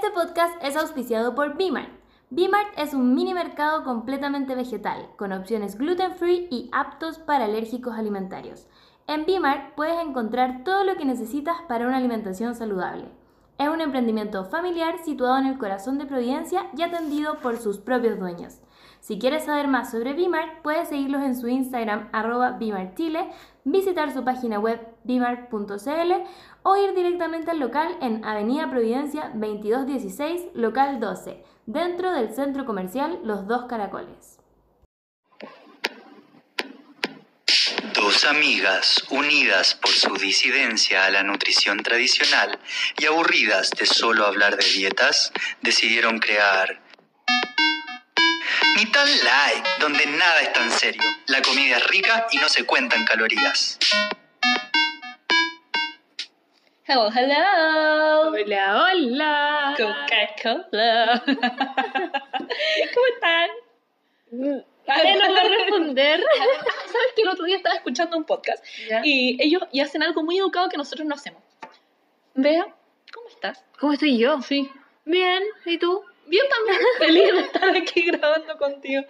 Este podcast es auspiciado por B-Mart. B-Mart es un mini mercado completamente vegetal, con opciones gluten free y aptos para alérgicos alimentarios. En B-Mart puedes encontrar todo lo que necesitas para una alimentación saludable. Es un emprendimiento familiar situado en el corazón de Providencia y atendido por sus propios dueños. Si quieres saber más sobre Bimart, puedes seguirlos en su Instagram arroba Chile, visitar su página web bimart.cl o ir directamente al local en Avenida Providencia 2216, local 12, dentro del centro comercial Los Dos Caracoles. Dos amigas unidas por su disidencia a la nutrición tradicional y aburridas de solo hablar de dietas, decidieron crear ni tan light, donde nada es tan serio. La comida es rica y no se cuentan calorías. Hello, hello. Hola, hola. Coca-Cola. ¿Cómo están? Vale, no voy a responder. ¿Sabes que el otro día estaba escuchando un podcast Ya. y ellos y hacen algo muy educado que nosotros no hacemos? Vea, ¿cómo estás? ¿Cómo estoy yo? Sí. Bien, ¿y tú? Bien también, feliz de estar aquí grabando contigo.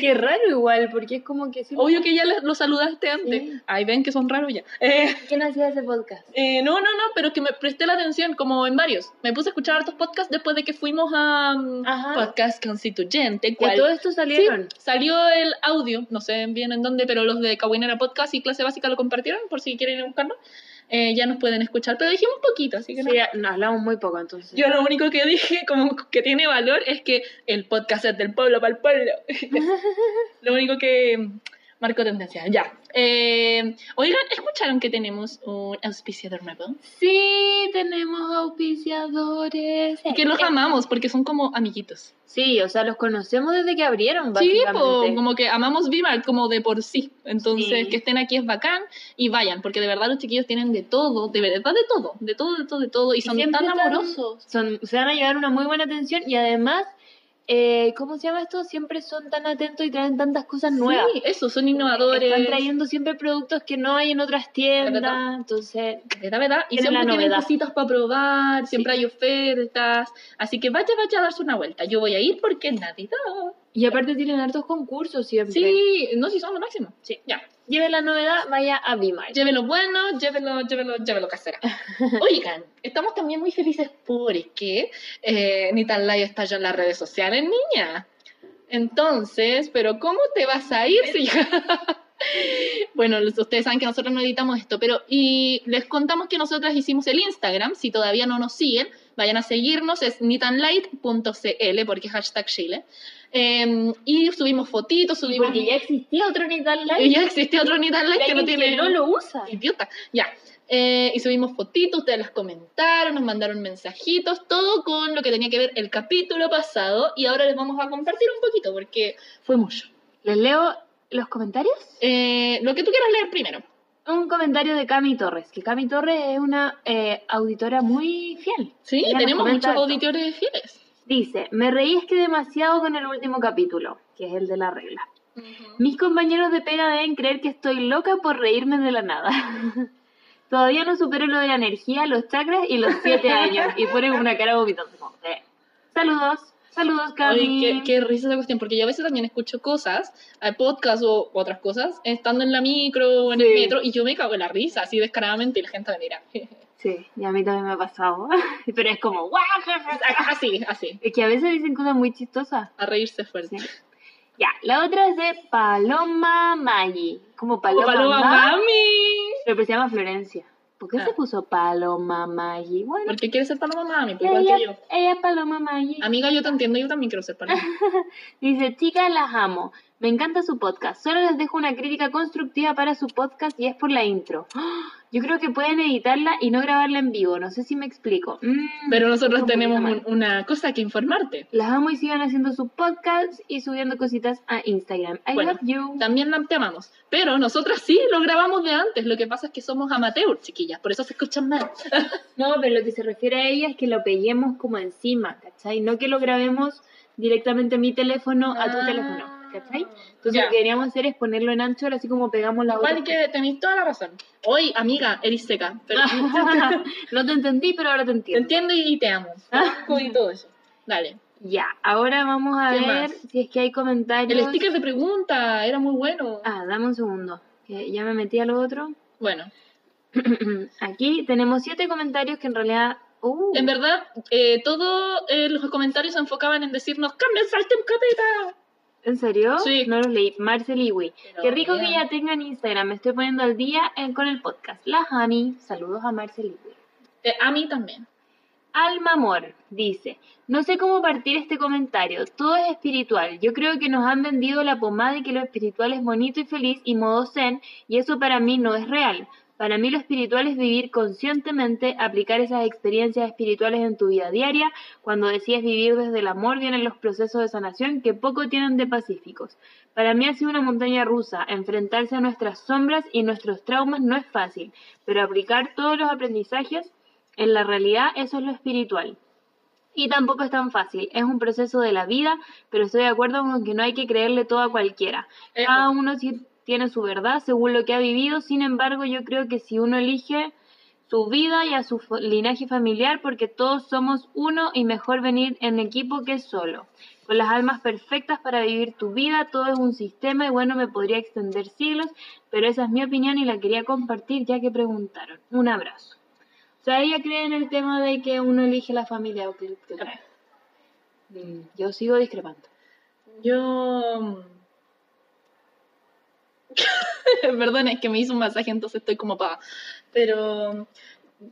Qué raro igual, porque es como que... siempre- Obvio que ya lo saludaste antes. Sí. Ahí ven que son raros ya. Eh, ¿Quién hacía ese podcast? eh, no, no, no, pero que me presté la atención como en varios. Me puse a escuchar hartos podcasts después de que fuimos a Ajá. Podcast Constituyente. ¿cuál? todo esto salieron. Sí, salió el audio, no sé bien en dónde, pero los de Kawinera Podcast y Clase Básica lo compartieron, por si quieren buscarlo. Eh, ya nos pueden escuchar, pero dijimos un poquito, así que no. Sí, no, hablamos muy poco entonces. Yo lo único que dije como que tiene valor es que el podcast es del pueblo para el pueblo. lo único que marcó tendencia. Ya. Eh, oigan, ¿escucharon que tenemos un auspiciador nuevo? Sí, tenemos auspiciadores. Y que los amamos porque son como amiguitos. Sí, o sea, los conocemos desde que abrieron, Sí, básicamente. po, como que amamos Vimart como de por sí. Entonces, Sí. que estén aquí es bacán y vayan, porque de verdad los chiquillos tienen de todo, de verdad de todo, de todo, de todo, de todo, y son tan amorosos. Son, se van a llevar una muy buena atención y además, eh, ¿cómo se llama esto? Siempre son tan atentos y traen tantas cosas nuevas. Sí, eso, son innovadores. Están trayendo siempre productos que no hay en otras tiendas, verdad. entonces... ¿Verdad, verdad? Y siempre la tienen cositas para probar, siempre hay ofertas. Así que vaya, vaya a darse una vuelta. Yo voy a ir porque es Navidad. Y aparte tienen hartos concursos siempre. Sí, no, si son lo máximo. Sí. Ya. Lleve la novedad, vaya a Bimart. Llévelo bueno, llévelo, llévelo, llévelo casera. Oigan, estamos también muy felices porque eh, Ni tan Live está ya en las redes sociales, niña. Entonces, pero ¿cómo te vas a ir si Bueno, los- ustedes saben que nosotros no editamos esto, pero y les contamos que nosotras hicimos el Instagram, si todavía no nos siguen, vayan a seguirnos, es nitanlight.cl porque es hashtag Chile. Eh, y subimos fotitos, subimos... Porque ya existía otro Nital Live. Y ya existe otro Nitan Light que no tiene... no lo usa. Idiota. Ya. Eh, y subimos fotitos, ustedes las comentaron, nos mandaron mensajitos, todo con lo que tenía que ver el capítulo pasado. Y ahora les vamos a compartir un poquito porque fue mucho. ¿Les leo los comentarios? Eh, lo que tú quieras leer primero. Un comentario de Cami Torres, que Cami Torres es una eh, auditora muy fiel. Sí, Ella tenemos muchos esto. auditores fieles. Dice, me reí es que demasiado con el último capítulo, que es el de la regla. Mis compañeros de pega deben creer que estoy loca por reírme de la nada. Todavía no supero lo de la energía, los chakras y los siete años. Y ponen una cara vomitando. como, eh. Saludos, saludos, Cami. Oye, qué, qué risa esa cuestión, porque yo a veces también escucho cosas, eh, podcast o otras cosas, estando en la micro o en el metro, y yo me cago en la risa, así descaradamente, y la gente me mira. Sí, y a mí también me ha pasado. Pero es como, ¡guau! así, así, Es que a veces dicen cosas muy chistosas. a reírse fuerte. Sí. Ya, la otra es de Paloma Maggi. Como Como Paloma, Paloma Ma- Mami. Pero se llama Florencia. ¿Por qué Ah. se puso Paloma Maggi? Bueno, Porque quieres ser Paloma Mami, pues igual ella, que yo. ella es Paloma Maggi. Amiga, yo te entiendo, yo también quiero ser Paloma. Dice, chicas, las amo. Me encanta su podcast. Solo les dejo una crítica constructiva para su podcast y es por la intro. ¡Ah! Yo creo que pueden editarla y no grabarla en vivo. No sé si me explico. Mm, Pero nosotros tenemos un- una cosa que informarte. Las amo y sigan haciendo sus podcasts y subiendo cositas a Instagram. I Bueno, love you. También te amamos. Pero nosotras sí lo grabamos de antes. Lo que pasa es que somos amateurs, chiquillas. Por eso se escuchan mal. No, pero lo que se refiere a ella es que lo peguemos como encima, ¿cachai? No que lo grabemos directamente a mi teléfono a tu Ah, teléfono. ¿Cachai? Entonces Ya. lo que queríamos hacer es ponerlo en ancho, así como pegamos la otra. que tenéis toda la razón. Hoy, amiga, eres seca. Pero no te entendí, pero ahora te te entiendo. entiendo y te amo. Y todo eso. Dale. Ya, ahora vamos a ¿Qué ver más? si es que hay comentarios. El sticker de pregunta era muy bueno. Ah, dame un segundo, que ya me metí a lo otro. Bueno, Aquí tenemos siete comentarios que en realidad... Uh, en verdad, eh, todos eh, los comentarios se enfocaban en decirnos: ¡Cambia, salte en capeta! ¿En serio? Sí. No los leí. Marcel Iwi. Qué rico bien. que ya tengan Instagram. Me estoy poniendo al día eh, con el podcast. La Jami. Saludos a Marcel Iwi. Eh, a mí también. Alma Amor dice, no sé cómo partir este comentario, todo es espiritual, yo creo que nos han vendido la pomada de que lo espiritual es bonito y feliz y modo zen, y eso para mí no es real. Para mí lo espiritual es vivir conscientemente, aplicar esas experiencias espirituales en tu vida diaria, cuando decides vivir desde el amor vienen los procesos de sanación que poco tienen de pacíficos. Para mí ha sido una montaña rusa, enfrentarse a nuestras sombras y nuestros traumas no es fácil, pero aplicar todos los aprendizajes en la realidad eso es lo espiritual. Y tampoco es tan fácil, es un proceso de la vida, pero estoy de acuerdo con que no hay que creerle todo a cualquiera. Cada uno tiene su verdad según lo que ha vivido, sin embargo yo creo que si uno elige su vida y a su linaje familiar, porque todos somos uno y mejor venir en equipo que solo. Con las almas perfectas para vivir tu vida, todo es un sistema y bueno, me podría extender siglos, pero esa es mi opinión y la quería compartir ya que preguntaron. Un abrazo. O sea, ella cree en el tema de que uno elige la familia. Mm, Yo sigo discrepando. Yo. Perdón, es que me hizo un masaje, entonces estoy como pa. Pero.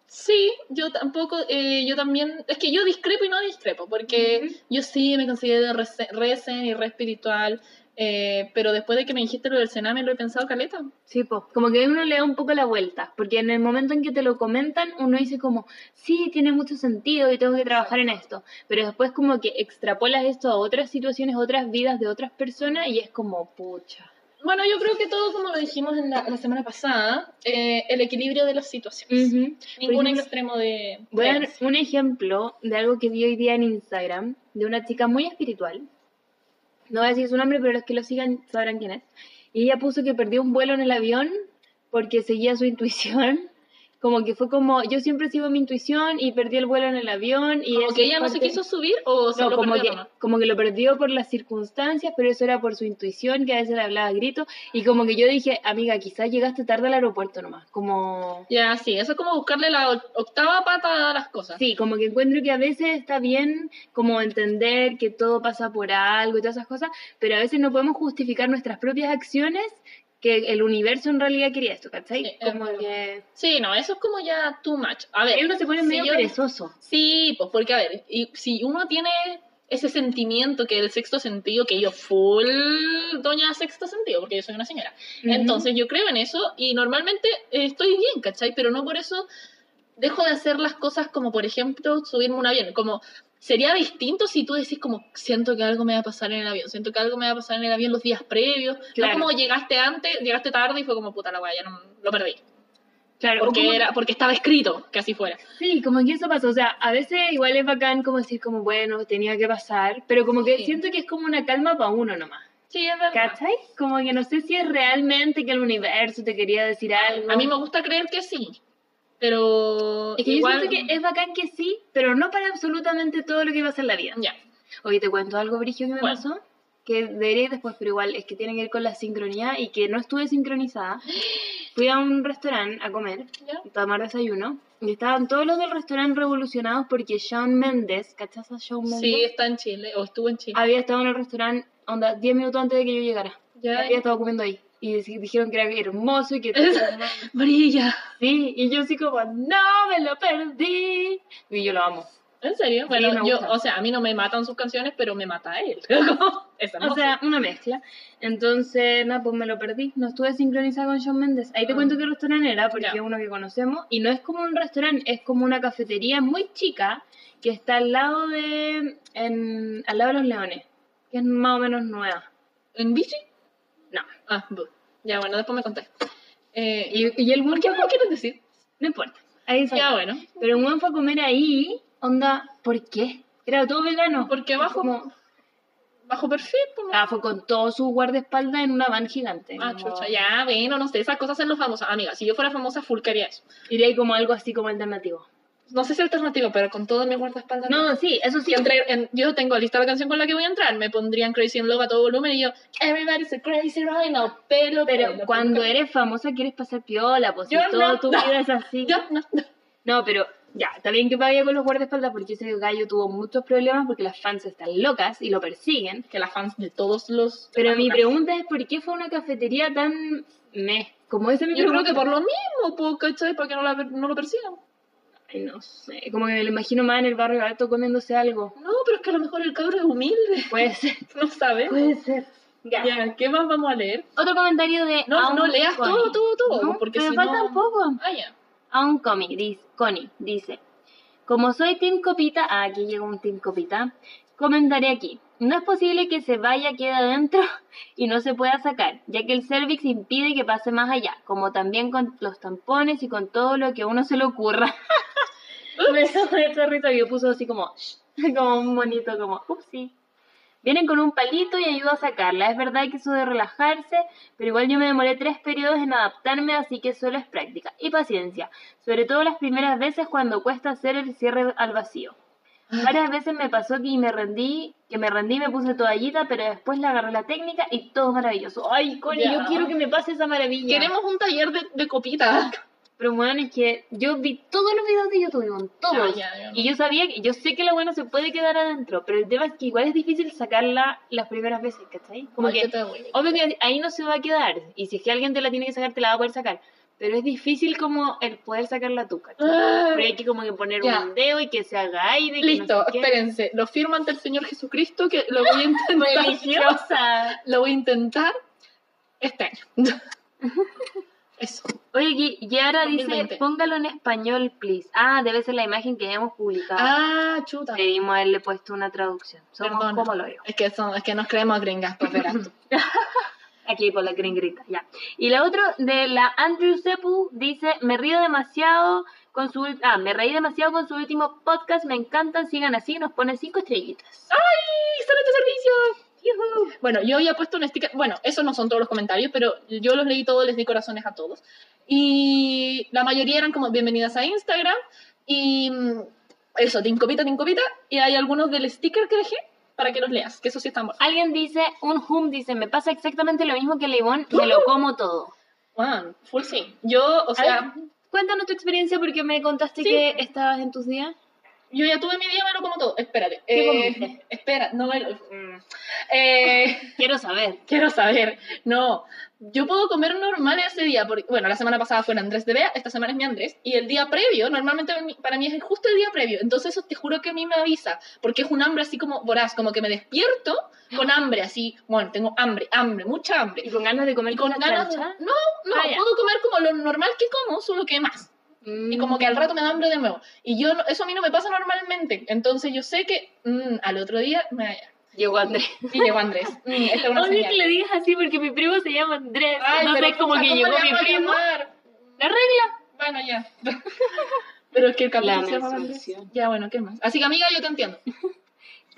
Sí, yo tampoco, eh, yo también, es que yo discrepo y no discrepo, porque yo sí me considero re, re zen y re espiritual, eh, pero después de que me dijiste lo del cename lo he pensado caleta. Sí, pues, como que uno le da un poco la vuelta, porque en el momento en que te lo comentan, uno dice como, sí, tiene mucho sentido y tengo que trabajar en esto, pero después como que extrapolas esto a otras situaciones, otras vidas de otras personas y es como, pucha. Bueno, yo creo que todo, como lo dijimos en la, la semana pasada, eh, el equilibrio de las situaciones. Ningún ejemplo, extremo de... Voy a dar un ejemplo de algo que vi hoy día en Instagram, de una chica muy espiritual. No voy a decir su nombre, pero los que lo sigan sabrán quién es. Y ella puso que perdió un vuelo en el avión porque seguía su intuición. Como que fue como, yo siempre sigo mi intuición y perdí el vuelo en el avión. Y Como que ella no se quiso subir o No, solo como perdió que, nomás? como que lo perdió por las circunstancias, pero eso era por su intuición, que a veces le hablaba a grito. Y como que yo dije, amiga, quizás llegaste tarde al aeropuerto nomás. Como... Ya, sí, eso es como buscarle la octava pata a las cosas. Sí, como que encuentro que a veces está bien como entender que todo pasa por algo y todas esas cosas, pero a veces no podemos justificar nuestras propias acciones que el universo en realidad quería esto, ¿cachai? Como que... Sí, no, eso es como ya too much. A ver, uno se pone si medio yo- perezoso. Sí, pues porque, a ver, y si uno tiene ese sentimiento que el sexto sentido, que yo full doña sexto sentido, porque yo soy una señora. Entonces yo creo en eso y normalmente eh, estoy bien, ¿cachai? Pero no por eso dejo de hacer las cosas como, por ejemplo, subirme un avión. Como, sería distinto si tú decís como, siento que algo me va a pasar en el avión, siento que algo me va a pasar en el avión los días previos. Claro. No como llegaste antes, llegaste tarde y fue como, puta la guaya, ya no, lo perdí. Claro, Porque, era, porque estaba escrito que así fuera. Sí, como que eso pasó. O sea, a veces igual es bacán como decir como, bueno, tenía que pasar, pero como que Sí. siento que es como una calma para uno nomás. Sí, es verdad. ¿Cachai? Como que no sé si es realmente que el universo te quería decir algo. A mí me gusta creer que sí, pero Es que igual... yo siento que es bacán que sí, pero no para absolutamente todo lo que pasa en la vida. Ya, Oye, te cuento algo, Brigio, que me Bueno. pasó. Que debería después, pero igual es que tiene que ver con la sincronía y que no estuve sincronizada. Fui a un restaurante a comer, ya. a tomar desayuno, y estaban todos los del restaurante revolucionados porque Shawn Mendes, ¿cachas a Shawn Mendes? Sí, está en Chile, o estuvo en Chile. Había estado en el restaurante, onda, 10 minutos antes de que yo llegara. Ya. Había estado comiendo ahí. Y dijeron que era hermoso y que... Brilla. sí, y yo así como, no, me lo perdí. Y yo lo amo. ¿En serio? Bueno, me yo, gusta. o sea, a mí no me matan sus canciones, pero me mata él. es O sea, una mezcla. Entonces, nada, pues me lo perdí. No estuve sincronizada con Shawn Mendes. Ahí te Ah. cuento qué restaurante era, porque es uno que conocemos. Y no es como un restaurante, es como una cafetería muy chica que está al lado de. En, al lado de los leones, que es más o menos nueva. ¿En bici? No. Ah, bu. ya, bueno, después me conté. Eh, Y, y el buen ¿Por qué fue quieres decir? No importa. Ahí está. Ya, bueno. Pero el buen fue a comer ahí, onda, ¿por qué? Era todo vegano. Porque abajo... Como, Bajo perfil. Ah, fue con todo su guardaespaldas en una van gigante. Ah, como- chucha, ya, bueno, no sé, esas cosas en los famosos. Amiga, si yo fuera famosa, full quería eso. Iría ahí como algo así como alternativo. No sé si alternativo, pero con todo mi guardaespaldas. No, sí, eso sí. En- yo tengo lista la canción con la que voy a entrar, me pondrían Crazy in Love a todo volumen y yo, Everybody's a crazy right now, pelo, Pero pelo, cuando pelo. eres famosa quieres pasar piola, pues si toda no, tu no. vida es así. Yo, no, no. No, pero ya, está bien que vaya con los guardaespaldas porque ese gallo tuvo muchos problemas porque las fans están locas y lo persiguen. Que las fans de todos los. Pero mi pregunta es ¿por qué fue una cafetería tan meh? Como esa es mi Yo creo pregunta. que por lo mismo, ¿cachai? Para que no, la, no lo persigan. Ay, no sé, como que me lo imagino más en el barrio alto comiéndose algo. No, pero es que a lo mejor el cabro es humilde. Puede ser. No sabe. Puede ser. Ya. Ya, ¿qué más vamos a leer? Otro comentario de No, Aun no leas Connie. todo, todo, todo. No, porque pero si falta no... un poco. Ah, ya. Aun Connie dice, Connie dice, como soy Team Copita, ah, aquí llegó un Team Copita, comentaré aquí. No es posible que se vaya, quede adentro y no se pueda sacar, ya que el cervix impide que pase más allá, como también con los tampones y con todo lo que a uno se le ocurra. me dio mucha risa que puso así como, como un monito, como, upsí. Vienen con un palito y ayuda a sacarla. Es verdad que eso de relajarse, pero igual yo me demoré tres periodos en adaptarme, así que solo es práctica y paciencia. Sobre todo las primeras veces cuando cuesta hacer el cierre al vacío. Varias veces me pasó que me rendí, que me rendí me puse toallita, pero después le agarré la técnica y todo maravilloso. Ay, Connie, yo quiero que me pase esa maravilla. Queremos un taller de, de copita. Pero bueno, es que yo vi todos los videos de YouTube, todos. Ya, ya, ya. Y yo sabía yo sé que la buena se puede quedar adentro, pero el tema es que igual es difícil sacarla las primeras veces, ¿cachai? Como Ay, que, obvio que ahí no se va a quedar, y si es que alguien te la tiene que sacar, te la va a poder sacar. Pero es difícil como el poder sacarla tú, ¿cachai? Ah, Pero hay que como que poner un dedo y que se haga aire. Listo, no sé espérense. Lo firmo ante el Señor Jesucristo que lo voy a intentar. Religiosa. lo voy a intentar este año. Eso. Oye, aquí Yara dice, 2020. póngalo en español, please. Ah, debe ser la imagen que habíamos publicado. Ah, chuta. Debimos haberle puesto una traducción. Somos Perdona. como lo yo. Es que, son, es que nos creemos gringas, pues verás tú. Aquí por la gringrita, ya. Y la otra de la Andrew Sepu dice, me río demasiado con su ah, me reí demasiado con su último podcast, me encantan, sigan así, nos pone cinco estrellitas. ¡Ay! ¡Excelente servicio! Bueno, yo había puesto un sticker. Bueno, esos no son todos los comentarios, pero yo los leí todos, les di corazones a todos. Y la mayoría eran como bienvenidas a Instagram. Y mm, eso, Tincopita, Tincopita. Y hay algunos del sticker que dejé para que los leas, que eso sí están buenos. Alguien dice, un hum dice, me pasa exactamente lo mismo que Leibón, me lo como todo. Juan, full sí. Yo, o sea, Ay, Cuéntanos tu experiencia porque me contaste Sí. que estabas en tus días. Yo ya tuve mi día, me lo como todo. Espérate. ¿Qué eh, espera, no me lo. mm. Eh. Quiero saber. Quiero saber. No, yo puedo comer normal ese día. Porque, bueno, la semana pasada fue Andrés de Bea, esta semana es mi Andrés. Y el día previo, normalmente para mí es justo el día previo. Entonces eso te juro que a mí me avisa. Porque es un hambre así como voraz, como que me despierto con hambre, así. Bueno, tengo hambre, hambre, mucha hambre. ¿Y con ganas de comer Y con ganas de-? No, no, Ah, puedo comer como lo normal que como, solo que más. Y como que al rato me da hambre de nuevo. Y yo, no- eso a mí no me pasa normalmente. Entonces yo sé que mm, al otro día me. Llegó Andrés. Y llegó Andrés. Mm, esta es una Oye, que le digas así porque mi primo se llama Andrés. Ay, Entonces pero como que ¿cómo llegó le mi primo. La regla. Bueno, ya. Pero es que el capítulo se llama. Andrés. Ya, bueno, ¿qué más? Así que, amiga, yo te entiendo.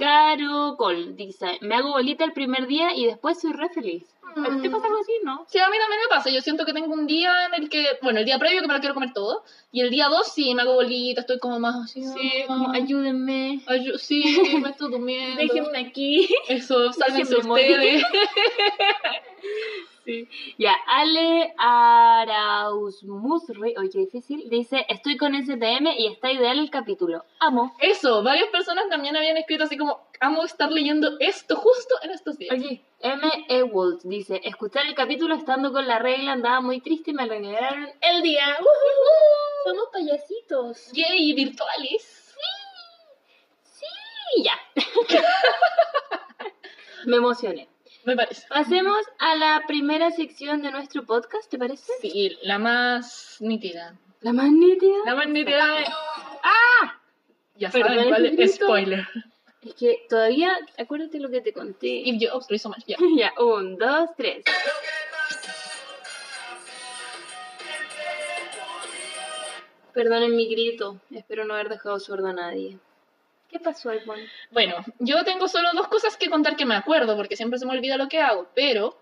Caro Col dice, me hago bolita el primer día y después soy re feliz. Mm. ¿A ti ¿Te pasa algo así, no? Sí, a mí también me pasa. Yo siento que tengo un día en el que, bueno, el día previo que me lo quiero comer todo. Y el día dos sí, me hago bolita, estoy como más así. Sí, ah, como ayúdenme. ayu- sí, me estoy durmiendo. Déjenme aquí. Eso, sálvense ustedes. Sí. Ya, Ale Arauzmusri, oye, qué difícil, dice, estoy con STM y está ideal el capítulo. Amo. Eso, varias personas también habían escrito así como, amo estar leyendo esto justo en estos días. Oye, M. Ewald dice, escuchar el capítulo estando con la regla andaba muy triste y me alegraron el día. Somos payasitos. Yay, virtuales. Y ya. me emocioné. Me parece. Pasemos a la primera sección de nuestro podcast, ¿te parece? Sí, la más nítida. La más nítida. La más nítida de... ¡Ah! Ya Perdón, saben cuál es. Spoiler. Es que todavía, acuérdate lo que te conté. If Jobs lo hizo mal. Ya. Ya, un, dos, tres. Perdonen mi grito, espero no haber dejado sordo a nadie. ¿Qué pasó, Ivonne? Bueno, yo tengo solo dos cosas que contar que me acuerdo, porque siempre se me olvida lo que hago, pero...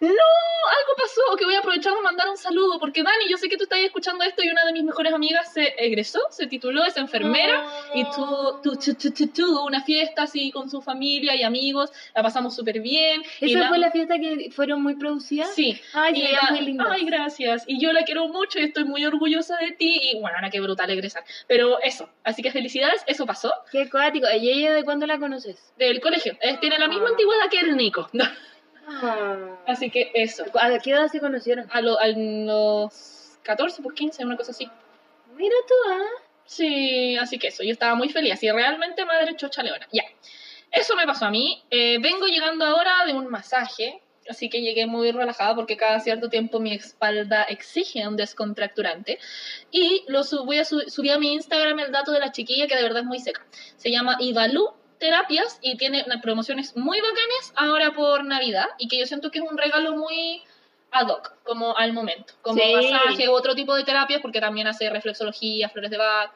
¡No! Algo pasó, que voy a aprovechar de mandar un saludo, porque Dani, yo sé que tú estás escuchando esto y una de mis mejores amigas se egresó, se tituló, es enfermera, y tu- tu- tu- tu- tu- tuvo una fiesta así con su familia y amigos, la pasamos súper bien. ¿Esa la- fue la fiesta que fueron muy producidas? Sí. Ay, Y la- muy linda. Ay, gracias. Y yo la quiero mucho y estoy muy orgullosa de ti. Y bueno, ahora qué brutal egresar. Pero eso, así que felicidades, eso pasó. Qué acuático. ¿Y ella de cuándo la conoces? Del colegio. Eh, tiene la misma antigüedad que el Nico. Ah. Así que eso. ¿A qué edad se conocieron? A, lo- a los 14, pues 15, una cosa así. Mira tú, ¿ah? Sí, así que eso. Yo estaba muy feliz. Y realmente madre chocha leona. Ya. Eso me pasó a mí. Eh, vengo llegando ahora de un masaje. Así que llegué muy relajada porque cada cierto tiempo mi espalda exige un descontracturante. Y lo sub- voy a su- subir a mi Instagram el dato de la chiquilla que de verdad es muy seca. Se llama Ivalu Terapias y tiene unas promociones muy bacanes ahora por Navidad y que yo siento que es un regalo muy ad hoc, como al momento. Como Sí. masaje u otro tipo de terapias porque también hace reflexología, flores de Bach.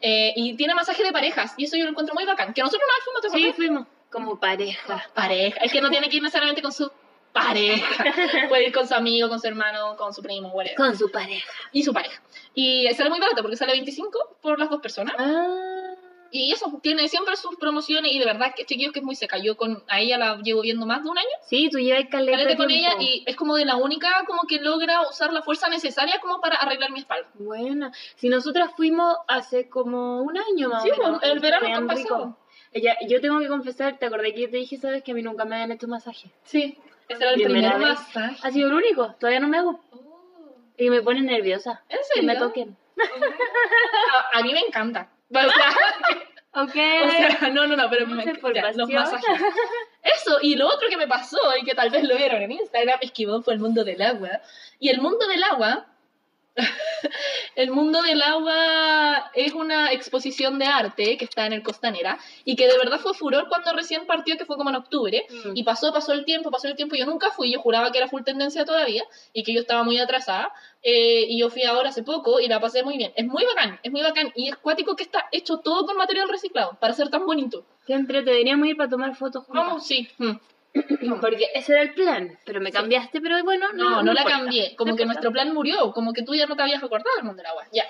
eh, y tiene masaje de parejas y eso yo lo encuentro muy bacán. Que nosotros una vez fuimos, ¿te Sí, fuimos. Como pareja. pareja. Es que no tiene que ir necesariamente con su pareja. Puede ir con su amigo, con su hermano, con su primo, whatever. Con su pareja. Y su pareja. Y sale muy barato porque sale 25 por las dos personas. Ah. Y eso, tiene siempre sus promociones y de verdad que chiquillos que es muy seca. Yo con, a ella la llevo viendo más de un año. Sí, tú llevas caleta Calete con ella y es como de la única como que logra usar la fuerza necesaria como para arreglar mi espalda. Buena. Si nosotras fuimos hace como un año más Sí, o menos. pues, el verano pasado. rico. Ella, yo tengo que confesar, ¿te acordé que yo te dije, sabes, que a mí nunca me han hecho masaje? Sí. Ese era el primer masaje. Ha sido el único, todavía no me hago. Y me pone nerviosa. ¿En Que me toquen. A, a mí me encanta. O sea. O sea, no, no, no, pero me, ya, los masajes. Eso, y lo otro que me pasó, y que tal vez lo vieron en Instagram, es que fue el mundo del agua. Y el mundo del agua, el mundo del agua es una exposición de arte que está en el Costanera, y que de verdad fue furor cuando recién partió, que fue como en octubre, Mm. y pasó, pasó el tiempo, pasó el tiempo, y yo nunca fui, yo juraba que era full tendencia todavía, y que yo estaba muy atrasada, eh, y yo fui ahora hace poco y la pasé muy bien. Es muy bacán, es muy bacán, y es cuático que está hecho todo con material reciclado, para ser tan bonito. Siempre te deberíamos ir para tomar fotos juntas. Vamos, sí. mm. Porque ese era el plan, pero me cambiaste, pero bueno, no, No, no, la importa. cambié, como No que importa. nuestro plan murió, como que tú ya no te habías acordado del mundo del agua. Ya,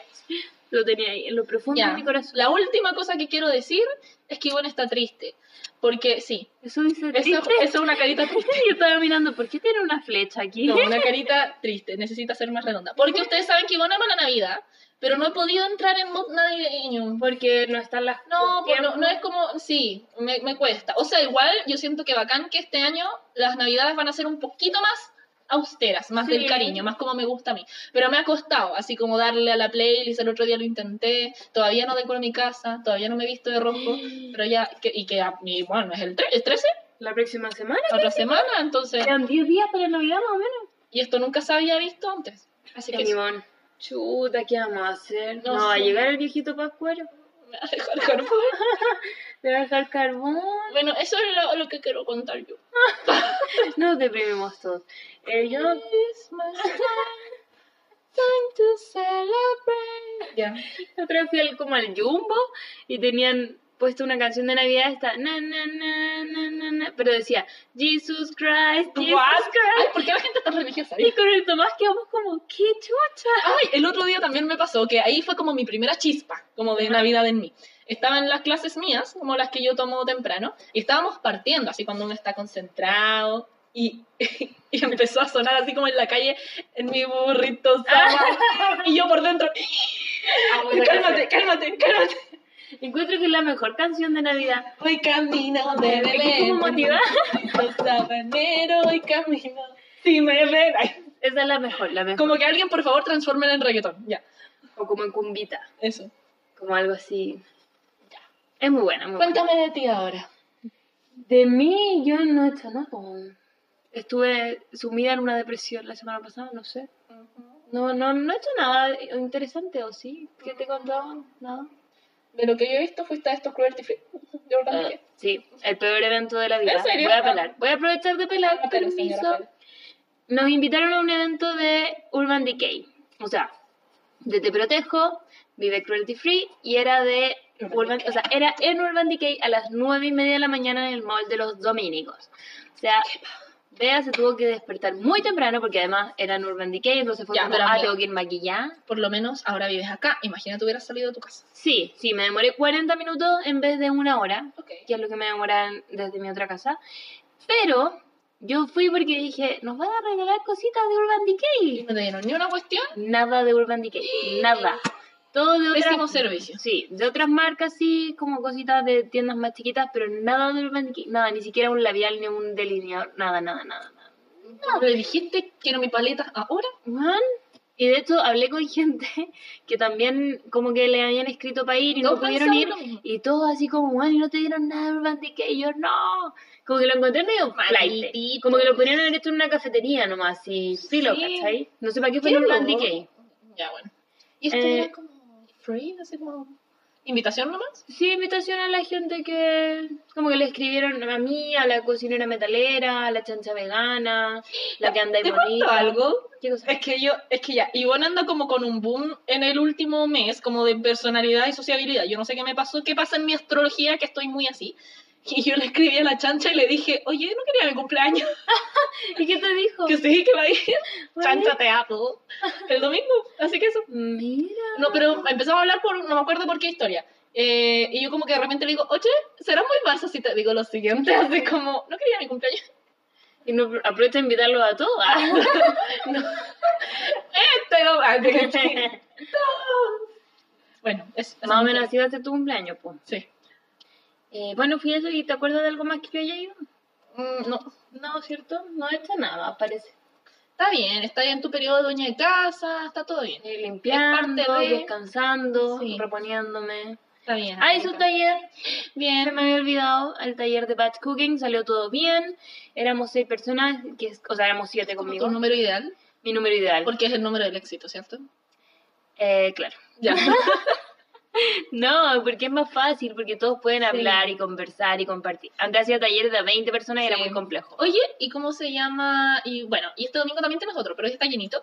Lo tenía ahí, en lo profundo ya. de mi corazón. La última cosa que quiero decir es que Ivonne está triste, porque sí, Eso dice eso, triste. eso es una carita triste. Yo estaba mirando, ¿por qué tiene una flecha aquí? No, una carita triste, necesita ser más redonda. Porque ustedes saben que Ivonne ama la Navidad, pero no he podido entrar en mood navideño. Porque no están las... No, pues no, no es como, sí, me, me cuesta. O sea, igual yo siento que bacán que este año las navidades van a ser un poquito más austeras, más Sí. del cariño, más como me gusta a mí. Pero me ha costado, así como darle a la playlist, el otro día lo intenté, todavía no decoro mi casa, todavía no me he visto de rojo, pero ya, que- y que, y bueno, es el tre- es 13, La próxima semana. otra semana, entonces, Quedan 10 días para Navidad más o menos. y esto nunca se había visto antes. Así que Ivonne. Chuta, ¿qué vamos a hacer? No No, va a llegar el viejito pascuero. me va a dejar carbón. Te va a dejar carbón. Bueno, eso es lo, lo que quiero contar yo. Nos deprimimos todos. Eh, yo time, to celebrate. Ya. Otra vez fui al- como al Jumbo y tenían puesto una canción de Navidad esta na na na na na na pero decía Jesus Christ Jesus What? Ay, Christ ¿por qué la gente tan religiosa? y con el Tomás quedamos como qué chucha Ay, el otro día también me pasó que ahí fue como mi primera chispa, como de Navidad en mí. Estaba en las clases mías, como las que yo tomo temprano, y estábamos partiendo, así cuando uno está concentrado, y, y empezó a sonar así como en la calle, en mi burrito sama, y yo por dentro, esa cálmate, cálmate, cálmate. Encuentro que es la mejor canción de Navidad Voy camino de Belén. como motivada. Los voy camino. Si me ven. Ay, esa es la mejor la mejor Como que alguien, por favor, transforme en reggaetón. Ya, o como en cumbita eso. como algo así es muy buena muy buena. Cuéntame de ti ahora. de mí yo no he hecho nada estuve sumida en una depresión la semana pasada no sé no no no he hecho nada interesante o sí ¿qué te contaban? nada De lo que yo he visto fuiste a estos cruelty free. De verdad que- Sí, el peor evento de la vida. Voy a pelar. Voy a aprovechar de pelar, Ah, señora, permiso. Nos invitaron a un evento de Urban Decay. O sea, de Te Protejo, vive cruelty free y era de Urban Urban, Decay. o sea, era en Urban Decay a las nueve y media de la mañana en el mall de los dominicos. O sea, Bea se tuvo que despertar muy temprano porque además era en Urban Decay, entonces fue Ya, como, pero ah, tengo que ir maquillada. Por lo menos ahora vives acá. Imagínate hubieras salido de tu casa. Sí, sí, me demoré 40 minutos en vez de una hora, Ok. que es lo que me demoran desde mi otra casa. Pero yo fui porque dije, nos van a regalar cositas de Urban Y Decay. no te dieron ni una cuestión. Nada de Urban Decay, nada. Todo de otras... Pésimo servicio. Sí, de otras marcas sí, como cositas de tiendas más chiquitas, pero nada de nada, ni siquiera un labial ni un delineador, nada, nada, nada. nada. Pero le dijiste, quiero mi paleta ahora. Juan, Y de hecho hablé con gente que también como que le habían escrito para ir y no pudieron ir. lo. Y todos así como, bueno, y no te dieron nada de Urban Decay. Y yo, no. Como que lo encontré medio flight. Como que lo podrían haber hecho en una cafetería nomás. Y Sí. ¿cachai? No sé para qué fue en Urban. Decay. Ya, bueno. Y esto Eh, era como free, así como invitación nomás. Sí, invitación a la gente que como que le escribieron a mí, a la cocinera metalera, a la chancha vegana, la que anda y ¿Te bonita. algo? ¿Qué cosa? Es que yo, es que ya, Ivonne anda como con un boom en el último mes, como de personalidad y sociabilidad. Yo no sé qué me pasó, qué pasa en mi astrología, que estoy muy así. Y yo le escribí a la chancha y le dije, oye, no quería mi cumpleaños. ¿Y qué te dijo? Que sí, que va a ir. Chancha, te. El domingo. Así que eso. Mira. No, pero empezamos a hablar por, no me acuerdo por qué historia. Eh, y yo como que de repente le digo, oye, será muy Barça si te digo lo siguiente. Así como, no quería mi cumpleaños. Y no aprovecha de invitarlos a todos. Este no- ah, de- Bueno, es, es Más o menos así va a ser tu cumpleaños, pues. Sí. Eh, bueno, fui eso y ¿te acuerdas de algo más que yo haya ido? Mm, no, No, ¿cierto? No he hecho nada, parece. está bien, está en tu periodo de dueña de casa, está todo bien. Eh, Limpiando, Es parte de- descansando, Sí. reponiéndome. Está bien. Ah, hice un taller. Bien. Se me había olvidado el taller de batch cooking, salió todo bien. Éramos seis personas, que es- o sea, éramos siete conmigo. tu número ideal, Mi número ideal. porque es el número del éxito, ¿cierto? Eh, claro. Ya. No, porque es más fácil, porque todos pueden Sí. hablar y conversar y compartir. Antes hacía talleres de 20 personas y era muy complejo. Oye, ¿y cómo se llama? Y bueno, y este domingo también tienes otro, pero este está llenito.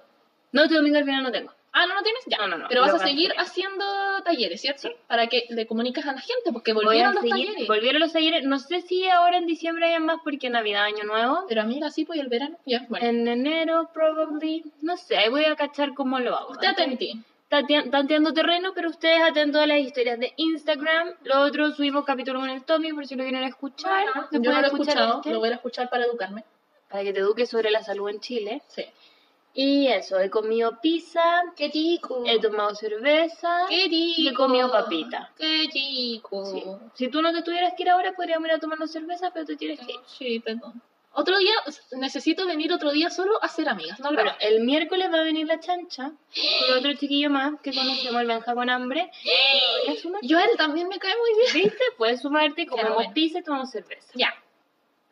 No, este domingo al final no tengo. Ah, ¿no lo tienes? Ya. No, no, no, Pero vas a a seguir haciendo talleres, ¿cierto? Sí. Para que le comunicas a la gente, porque a volvieron los seguir, talleres. volvieron los talleres. No sé si ahora en diciembre hay más porque Navidad, Año Nuevo. Pero amiga, sí, pues y el verano. Ya, bueno. En enero, probably. No sé, ahí voy a cachar cómo lo hago. Usted atenti. Tanteando terreno, pero ustedes atentos a las historias de Instagram. Lo otro subimos capítulo con el Tommy por si lo quieren escuchar. Yo no lo he escuchado, este, lo voy a escuchar para educarme. Para que te eduques sobre la salud en Chile. Sí. Y eso, he comido pizza, ¡Qué chico! he tomado cerveza. ¡Qué y he comido papita. ¡Qué chico! Sí. Si tú no te tuvieras que ir ahora, podríamos ir a tomarnos cerveza, pero te tienes que ir. Sí, perdón. Otro día, necesito venir otro día solo a ser amigas, no Bueno, el miércoles va a venir la chancha con otro chiquillo más que conocemos, el Benja con hambre. Yo a él también me cae muy bien. ¿Viste? Puedes sumarte, comemos bueno. pizza y tomamos cerveza. Ya.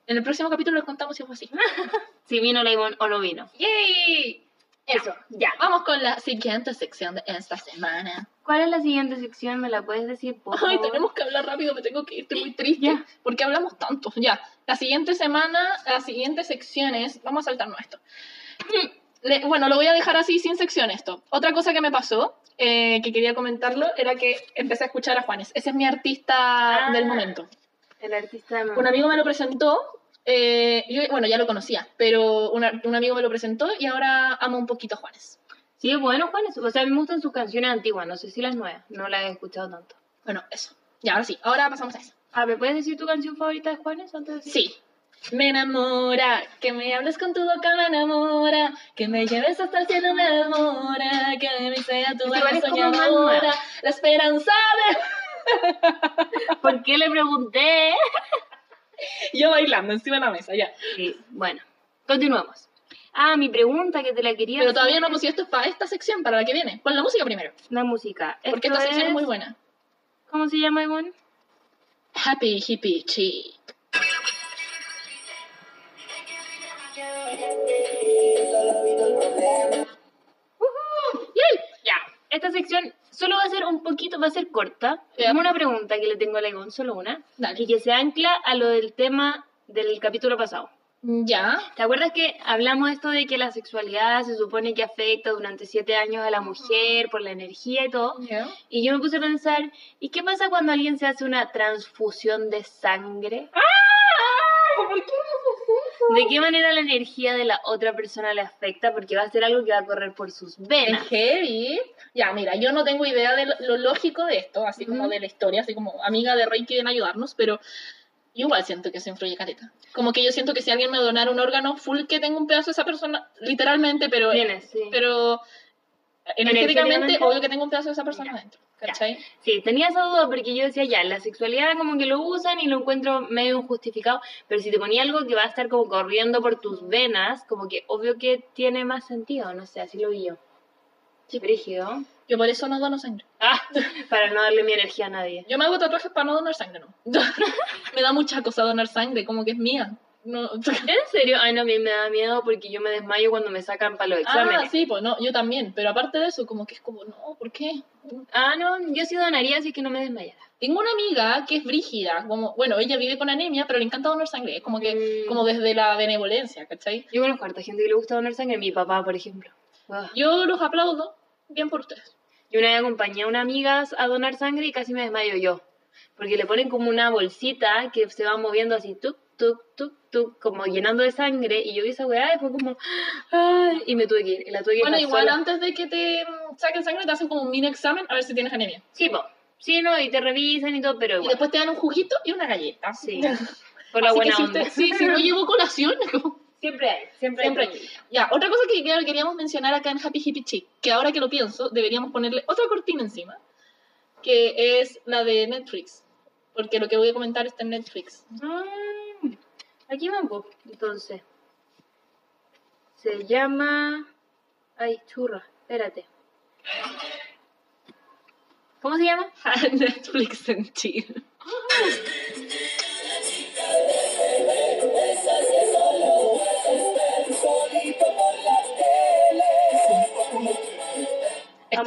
En el próximo capítulo les contamos si fue así. Si vino la Ivonne o no vino. ¡Yay! Eso, ya. Vamos con la siguiente sección de esta semana. ¿Cuál es la siguiente sección? ¿Me la puedes decir, por Ay, favor? tenemos que hablar rápido, me tengo que ir, estoy muy triste. Ya. Porque hablamos tanto. Ya. La siguiente semana, las siguientes secciones. Vamos a saltarnos esto. Le- bueno, lo voy a dejar así sin sección esto. Otra cosa que me pasó, eh, que quería comentarlo, era que empecé a escuchar a Juanes. Ese es mi artista Ah. del momento. El artista de Un amigo me lo presentó. eh, yo, bueno, ya lo conocía, pero una- un amigo me lo presentó y ahora amo un poquito a Juanes. Sí, bueno, Juan. O sea, a mí me gustan sus canciones antiguas. No sé si las nuevas. No las he escuchado tanto. Bueno, eso. Ya, ahora sí. Ahora pasamos a eso. A ver, ¿puedes decir tu canción favorita de Juanes antes de decir? Sí. Me enamora, que me hables con tu boca me enamora, que me lleves hasta el cielo me enamora, que de mí sea tu alma soñadora, la esperanza ¿Por qué le pregunté? de... Yo bailando encima de la mesa, ya. Sí, bueno. Continuamos. Ah, mi pregunta que te la quería Pero todavía no, pues esto es para esta sección, para la que viene. Pon la música primero, La música. porque Esto esta sección es es- muy buena. ¿Cómo se llama, Ivonne? Happy Hippie. Ya. Esta sección solo va a ser un poquito, va a ser corta. Como una pregunta que le tengo a Ivonne, solo una. Dale. Y que se ancla a lo del tema del capítulo pasado. Ya. ¿Te acuerdas que hablamos esto de que la sexualidad se supone que afecta durante siete años a la mujer por la energía y todo? Y yo me puse a pensar, ¿y qué pasa cuando alguien se hace una transfusión de sangre? ¿Por qué no ¿De qué manera la energía de la otra persona le afecta? Porque va a ser algo que va a correr por sus venas. Es heavy. Ya, mira, yo no tengo idea de lo, lógico de esto, así como de la historia, así como amiga de Rey quieren ayudarnos, pero yo igual siento que se influye careta. Como que yo siento que si alguien me donara un órgano full que tengo un pedazo de esa persona, literalmente, pero, Tienes, sí. pero energéticamente, obvio que tengo un pedazo de esa persona adentro. ¿Cachai? Sí, tenía esa duda porque yo decía, ya, la sexualidad como que lo usan y lo encuentro medio injustificado, pero si te ponía algo que va a estar como corriendo por tus venas, como que obvio que tiene más sentido, no sé, así lo vi yo. Sí, brígido. Yo por eso no dono sangre. Ah, para no darle mi energía a nadie. Yo me hago tatuajes para no donar sangre, no. me da mucha cosa donar sangre, como que es mía. No. ¿En serio? Ay, no, a mí me da miedo porque yo me desmayo cuando me sacan para los Ah, exámenes. sí, pues no, yo también, pero aparte de eso, como que es como, no, ¿por qué? Ah, no, yo sí donaría así que no me desmayara. Tengo una amiga que es brígida, como, bueno, ella vive con anemia, pero le encanta donar sangre, es como que, Mm. como desde la benevolencia, ¿cachai? Yo conozco a harta gente que le gusta donar sangre, mi papá, por ejemplo. Ah. Yo los aplaudo, bien por ustedes. Yo una vez acompañé a una amiga a donar sangre y casi me desmayo yo. Porque le ponen como una bolsita que se va moviendo así, tuk, tuk, tuk, tuk, como llenando de sangre. Y yo vi esa weá y fue como, ¡ay! Y me tuve que ir. Y la tuve que Bueno, igual sola. antes de que te mm, saquen sangre, te hacen como un mini examen a ver si tienes anemia. Sí, po. Sí, no, y te revisan y todo, pero Y después te dan un juguito y una galleta. Sí. Por la Así buena que si onda. usted- sí, si no llevo colación, como- Siempre hay, siempre, Siempre hay. hay. Ya, otra cosa que que queríamos mencionar acá en Happy Hippie Chick, que ahora que lo pienso, deberíamos ponerle otra cortina encima, que es la de Netflix. Porque lo que voy a comentar está en Netflix. Ah, aquí vamos, entonces. Se llama... Ay, churra, espérate. ¿Cómo se llama? Netflix en chill.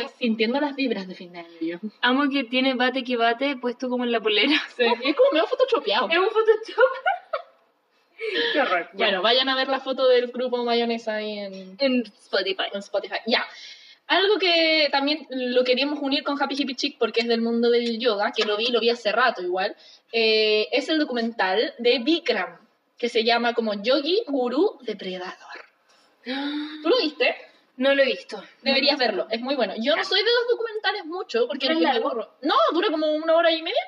Estoy sintiendo las vibras de fin de año yo. Amo que tiene bate que bate puesto como en la polera. Sí, es como medio photoshopeado. Es un Photoshop. Qué horror. Ya. Bueno, vayan a ver la foto del grupo mayonesa ahí en, en Spotify. en Spotify. Ya. Algo que también lo queríamos unir con Happy Hippie Chick porque es del mundo del yoga, que lo vi, lo vi hace rato igual, eh, es el documental de Bikram, que se llama como Yogi Guru Depredador. ¿Tú lo viste? No lo he visto. Deberías verlo, es muy bueno. Yo no soy de los documentales mucho porque ¿Es me. No, dura como una hora y media.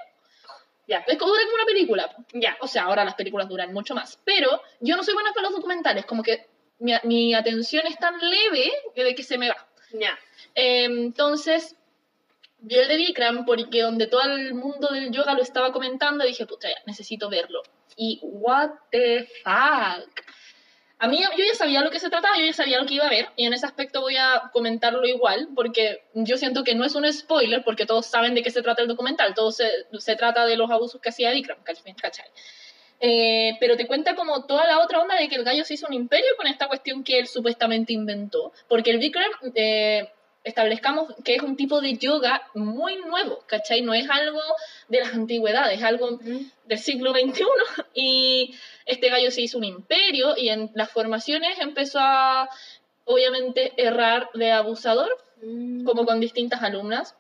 Ya. Es como dura como una película. Ya. O sea, ahora las películas duran mucho más. Pero yo no soy buena para los documentales, como que mi, mi atención es tan leve de que se me va. Ya. Eh, entonces, vi el de Bikram porque donde todo el mundo del yoga lo estaba comentando, dije, puta, ya, necesito verlo. Y, what the fuck. A mí, yo ya sabía lo que se trataba, yo ya sabía lo que iba a ver, y en ese aspecto voy a comentarlo igual, porque yo siento que no es un spoiler, porque todos saben de qué se trata el documental, todo se, se trata de los abusos que hacía Bikram, ¿cach- ¿cachai? Eh, pero te cuenta como toda la otra onda de que el gallo se hizo un imperio con esta cuestión que él supuestamente inventó. Porque el Bikram, eh, establezcamos que es un tipo de yoga muy nuevo, ¿cachai? No es algo de las antigüedades, es algo del siglo XXI. Y este gallo se hizo un imperio y en las formaciones empezó a, obviamente, errar de abusador, como con distintas alumnas.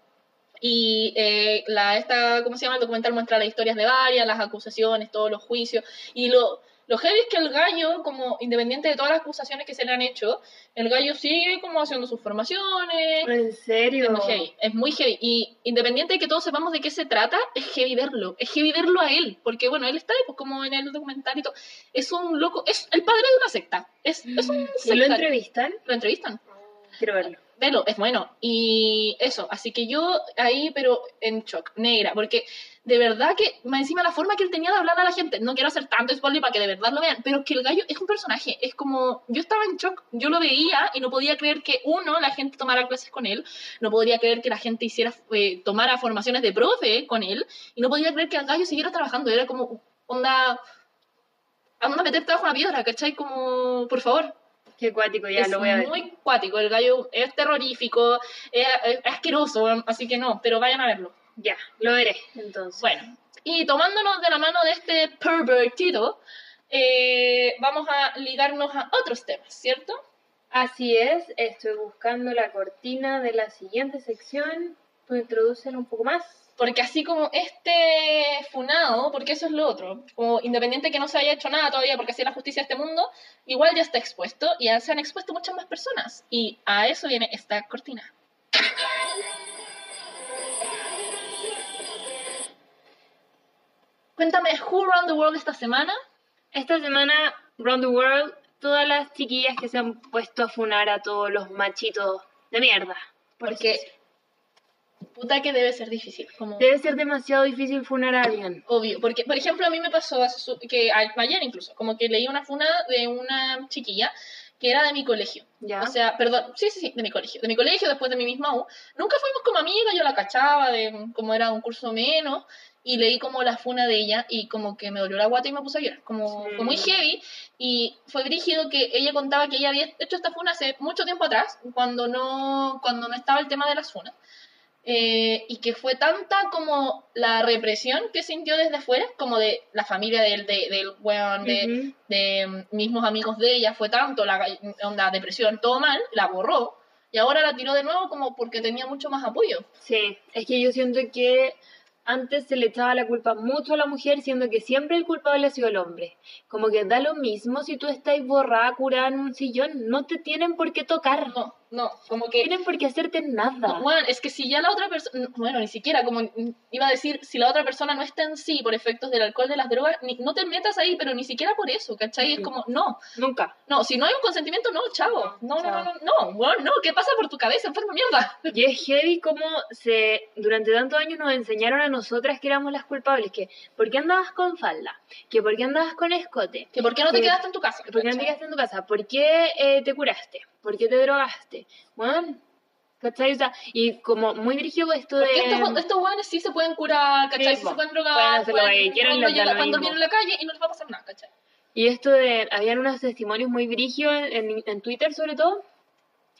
Y eh, la, esta, ¿cómo se llama? El documental muestra las historias de varias, las acusaciones, todos los juicios. Y lo, lo heavy es que el gallo, como independiente de todas las acusaciones que se le han hecho, el gallo sigue como haciendo sus formaciones. ¿En serio? Es muy heavy, es muy heavy. Y independiente de que todos sepamos de qué se trata, es heavy verlo. Es heavy verlo a él. Porque, bueno, él está ahí, pues, como en el documental y todo. Es un loco, es el padre de una secta. Es, es un ¿Y lo entrevistan? Lo entrevistan. Quiero verlo. Velo, es bueno. Y eso, así que yo ahí, pero en shock, negra, porque de verdad que, más encima la forma que él tenía de hablar a la gente, no quiero hacer tanto spoiler para que de verdad lo vean, pero que el gallo es un personaje, es como, yo estaba en shock, yo lo veía y no podía creer que uno, la gente tomara clases con él, no podía creer que la gente hiciera, eh, tomara formaciones de profe con él, y no podía creer que el gallo siguiera trabajando, era como, onda, anda a meterte bajo una piedra, ¿cachai? Como, por favor, Qué cuático, ya es lo voy a ver. muy cuático, el gallo es terrorífico, es, es asqueroso, así que no, pero vayan a verlo. Ya, lo veré, entonces. Bueno, y tomándonos de la mano de este pervertido, eh, vamos a ligarnos a otros temas, ¿cierto? Así es, estoy buscando la cortina de la siguiente sección. ¿Puedo introducir un poco más? Porque así como este funado, porque eso es lo otro, como independiente que no se haya hecho nada todavía porque así es la justicia de este mundo, igual ya está expuesto y ya se han expuesto muchas más personas. Y a eso viene esta cortina. Cuéntame, Who Around the World esta semana? Esta semana, Round the World, todas las chiquillas que se han puesto a funar a todos los machitos de mierda. Porque puta que debe ser difícil. Como... Debe ser demasiado difícil funar a alguien. Obvio, porque por ejemplo a mí me pasó hace que ayer incluso, como que leí una funa de una chiquilla que era de mi colegio. ¿Ya? O sea, perdón, sí, sí, sí, de mi colegio. De mi colegio, después de mi misma U. Nunca fuimos como amigas, yo la cachaba, de como era un curso menos, y leí como la funa de ella, y como que me dolió la guata y me puse a llorar. Como Sí. fue muy heavy, y fue brígido que ella contaba que ella había hecho esta funa hace mucho tiempo atrás, cuando no, cuando no estaba el tema de las funas. Eh, y que fue tanta como la represión que sintió desde afuera, como de la familia del, de- del weón, de, Ujú. de mm, mismos amigos de ella, fue tanto la onda depresión, todo mal, la borró y ahora la tiró de nuevo como porque tenía mucho más apoyo. Sí, es que yo siento que antes se le echaba la culpa mucho a la mujer, siendo que siempre el culpable ha sido el hombre. Como que da lo mismo si tú estás borrada, curada en un sillón, no te tienen por qué tocar, no No, como que... tienen por qué hacerte nada. no, bueno, es que si ya la otra persona, bueno, ni siquiera, como iba a decir, si la otra persona no está en sí por efectos del alcohol, de las drogas, ni- no te metas ahí, pero ni siquiera por eso, ¿cachai? Es como, no, Nunca. no, si no hay un consentimiento, no, chavo, no, no, no, no, no, bueno, no, ¿qué pasa por tu cabeza, enfermo mierda? Y es heavy como se, durante tantos años nos enseñaron a nosotras que éramos las culpables, que ¿por qué andabas con falda? Que ¿por qué andabas con escote? Que por qué no te Que- quedaste en tu casa, ¿Por qué no te quedaste en tu casa? ¿Por qué eh, te curaste? ¿Por qué te drogaste? Bueno, ¿cachai? O sea, y como muy dirigido esto de... Porque estos, estos sí se pueden curar, ¿cachai? Sí, Sí, se pueden Pueden drogar, lo que quieran, cuando, da llega- lo cuando vienen a la calle y no les va a pasar nada, ¿cachai? Y esto de, habían unos testimonios muy brígidos en, en- en Twitter sobre todo,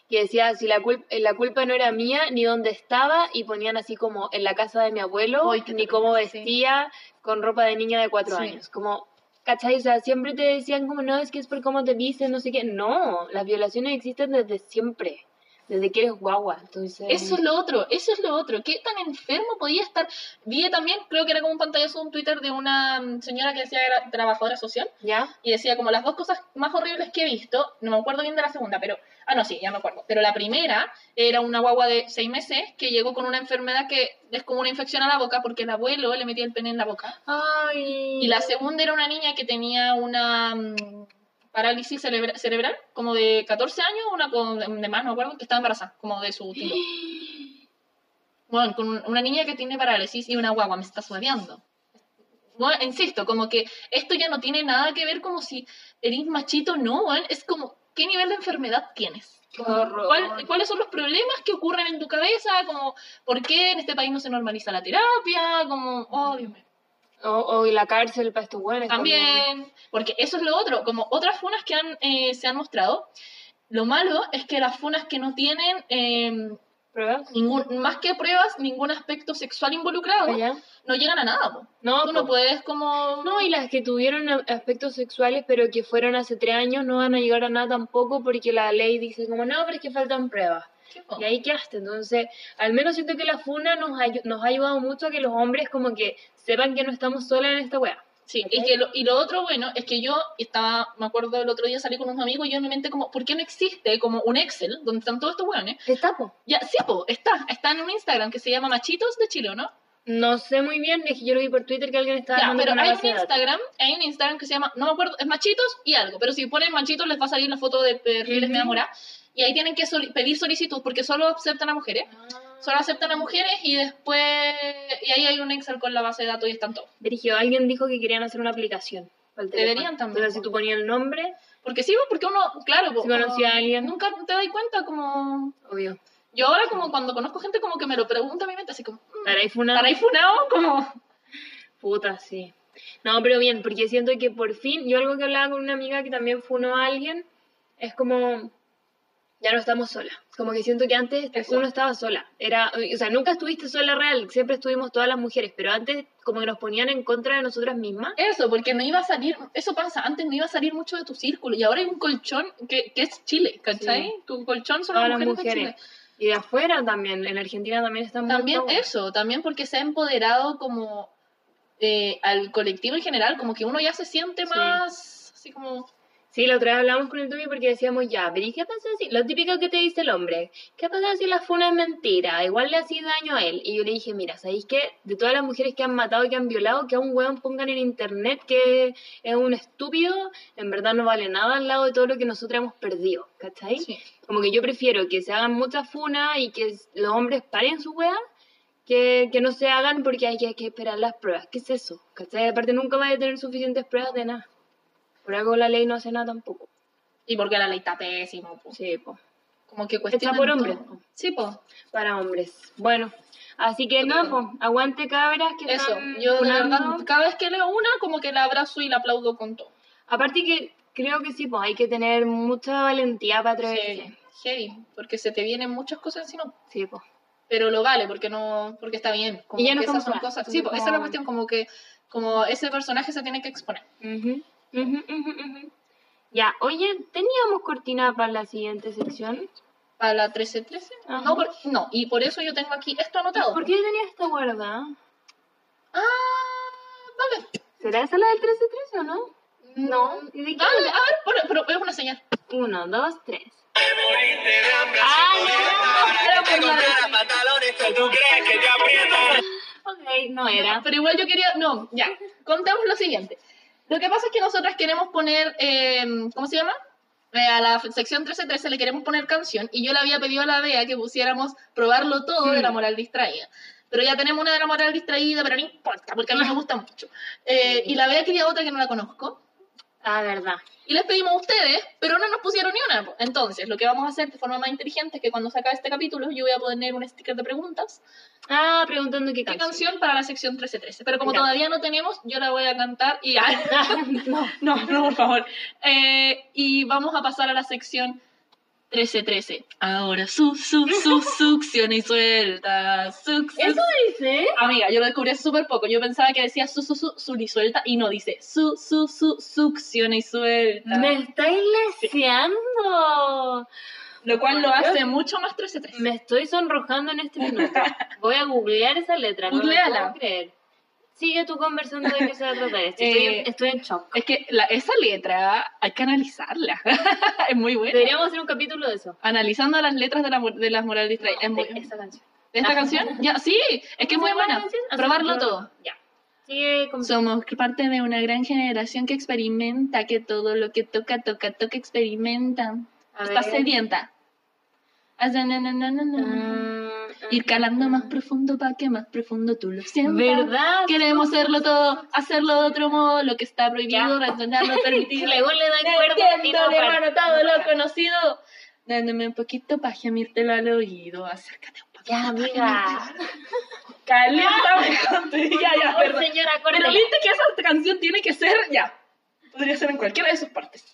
que decía si la, cul- eh, la culpa no era mía, ni dónde estaba, y ponían así como en la casa de mi abuelo, qué ni cómo sí. vestía con ropa de niña de cuatro Sí. años. Como, ¿cachai? O sea, siempre te decían como, no, es que es por cómo te viste, no sé qué. No, las violaciones existen desde siempre, desde que eres guagua. Entonces, Eso es lo otro, eso es lo otro. ¿Qué tan enfermo podía estar? Vi también, creo que era como un pantallazo de un Twitter de una señora que decía que era trabajadora social ¿Ya? y decía como las dos cosas más horribles que he visto, no me acuerdo bien de la segunda, pero, ah, no, sí, ya me acuerdo, pero la primera era una guagua de seis meses que llegó con una enfermedad que es como una infección a la boca porque el abuelo le metía el pene en la boca. Ay. Y la segunda era una niña que tenía una mm, parálisis cerebra- cerebral, como de 14 años, una con, de más, no me acuerdo, que estaba embarazada, como de su tío. Bueno, con un- una niña que tiene parálisis y una guagua, me está suaveando. Bueno, insisto, como que esto ya no tiene nada que ver como si eres machito, no, es como, ¿qué nivel de enfermedad tienes? Qué Como, horror. ¿cuál- ¿Cuáles son los problemas que ocurren en tu cabeza? Como, ¿por qué en este país no se normaliza la terapia? Como, oh, Dios mío. O, o la cárcel para estos buenos. También, porque eso es lo otro, como otras funas que han, eh, se han mostrado, lo malo es que las funas que no tienen eh, ¿Pruebas? ningún, más que pruebas, ningún aspecto sexual involucrado, ¿Ya? no llegan a nada. po. No, Tú no po. puedes como... No, y las que tuvieron aspectos sexuales pero que fueron hace tres años no van a llegar a nada tampoco porque la ley dice como no, pero es que faltan pruebas. Y ahí quedaste. Entonces, al menos siento que la funa nos, nos ha ayudado mucho a que los hombres como que sepan que no estamos solas en esta wea. Sí, y, que lo, y lo otro bueno es que yo estaba, me acuerdo el otro día salí con unos amigos y yo en mi mente como, ¿por qué no existe como un Excel donde están todos estos hueones? ¿Está, po? Ya, sí, po, está, está en un Instagram que se llama Machitos de Chile, ¿o ¿no? No sé muy bien, es que yo lo vi por Twitter que alguien estaba Ya, pero hay un. Instagram, hay un Instagram que se llama, no me acuerdo, es machitos y algo, pero si ponen machitos les va a salir la foto de perfiles Ujú. de enamorada y ahí tienen que soli- pedir solicitud porque solo aceptan a mujeres, solo aceptan a mujeres y después, y ahí hay un Excel con la base de datos y están todos. Dirigio, alguien dijo que querían hacer una aplicación. para el Deberían también, Entonces, si tú ponías el nombre, Porque sí, porque uno, claro, si conocía a alguien, nunca te das cuenta como... obvio. Yo ahora como cuando conozco gente como que me lo pregunta a mi mente así como, mm, Para ahí funa. ¿estará ahí funado? Como... Puta, sí. No, pero bien, porque siento que por fin, yo algo que hablaba con una amiga que también funó a alguien, es como, Ya no estamos solas. Como que siento que antes Eso. uno estaba sola. Era, o sea, nunca estuviste sola real, siempre estuvimos todas las mujeres, pero antes como que nos ponían en contra de nosotras mismas. Eso, porque no iba a salir, eso pasa, antes no iba a salir mucho de tu círculo y ahora hay un colchón que, que es Chile, ¿cachai? Sí. Tu colchón son las mujeres, mujeres. Chile. Y de afuera también, en Argentina también están También eso, también porque se ha empoderado como eh, al colectivo en general, como que uno ya se siente Sí. más así como... Sí, la otra vez hablamos con el Tommy porque decíamos ya, pero ¿y qué pasa si, lo típico que te dice el hombre, ¿qué pasa si la funa es mentira? Igual le hacía daño a él. Y yo le dije, mira, ¿sabéis qué? De todas las mujeres que han matado y que han violado, que a un weón pongan en internet que es un estúpido, en verdad no vale nada al lado de todo lo que nosotros hemos perdido, ¿cachai? Sí. Como que yo prefiero que se hagan muchas funas y que los hombres paren su wea, que, que no se hagan porque hay que, hay que esperar las pruebas. ¿Qué es eso? ¿Cachai? Aparte nunca va a tener suficientes pruebas de nada. Por algo la ley no hace nada tampoco. Y porque la ley está pésima, po. Sí, po. como que cuestionan por hombres. todo. Sí, pues. Para hombres. Bueno, así que no, po, aguante cabras que Eso, están yo de verdad, cada vez que leo una, como que la abrazo y la aplaudo con todo. Aparte que creo que sí, pues hay que tener mucha valentía para atreverse. Sí, heavy, porque se te vienen muchas cosas encima. Sí, pues. pero lo vale porque no porque está bien como Y ya no que esas son cosas sí pues, esa es la como- cuestión como que como ese personaje se tiene que exponer Ujú, ujú, ujú. Ya, oye, ¿teníamos cortina para la siguiente sección? para la 1313 Ajá. no por- no y por eso yo tengo aquí esto anotado ¿Por qué tenía esta guardada? ah vale ¿Será esa la del 1313 o no? No. ¿Y de qué dale a ver pero, pero es una señal Uno, dos, tres. ¡Ah, no! Ok, no era. pero igual yo quería no ya contemos lo siguiente lo que pasa es que nosotras queremos poner eh, ¿cómo se llama? Eh, a la sección 1313 le queremos poner canción y yo le había pedido a la Bea que pusiéramos probarlo todo de la Mm. moral distraída. Pero ya tenemos una de la moral distraída, pero no importa, porque a mí me gusta mucho. Eh, y la Bea quería otra que no la conozco. Ah, verdad. Y les pedimos a ustedes, pero no nos pusieron ni una. Entonces, lo que vamos a hacer de forma más inteligente es que cuando se acabe este capítulo, yo voy a poner un sticker de preguntas. Ah, preguntando qué ¿Qué canción. para la sección 1313? Pero como todavía no tenemos, yo la voy a cantar y... no. No, no, por favor. Eh, y vamos a pasar a la sección 1313. Ahora su, su, su, succiona y suelta. Succiona. ¿Eso dice? Amiga, yo lo descubrí hace súper poco. Yo pensaba que decía su, su, su, su y suelta y no, dice su, su, su, succiona y suelta. Me estáis leseando. Lo cual lo hace mucho más 1313. Me estoy sonrojando en este minuto. Voy a googlear esa letra. No me Googleala. puedo creer. Sigue tú conversando de qué se va a tratar esto. Eh, Estoy, en- estoy en shock. Es que la- esa letra hay que analizarla. es muy buena. Deberíamos hacer un capítulo de eso. Analizando las letras de, la, de las morales distraídas. es No, muy, de esa canción. ¿De esta Ah. canción? Ya, sí, es que es muy buena. canción? Probarlo todo. Ya. Sigue con... Somos parte de una gran generación que experimenta, que todo lo que toca, toca, toca, experimenta. A Está ver. sedienta. Na, na, na, na, na, na. Mm, Ir calando más profundo para que más profundo tú lo sientas. ¿Verdad? Queremos hacerlo todo, hacerlo de otro modo, lo que está prohibido, Ya. rechazarlo, permitido. Luego le dan cuerda y no Entiéndole, para. mano, todo lo conocido. Dándome un poquito para gemírtelo al oído. Acércate un poquito. Ya, amiga. gemírtelo. Caléntame con tu- Ya, ya, perdón. señora, Pero viste que esa canción tiene que ser, ya. Podría ser en cualquiera de sus partes.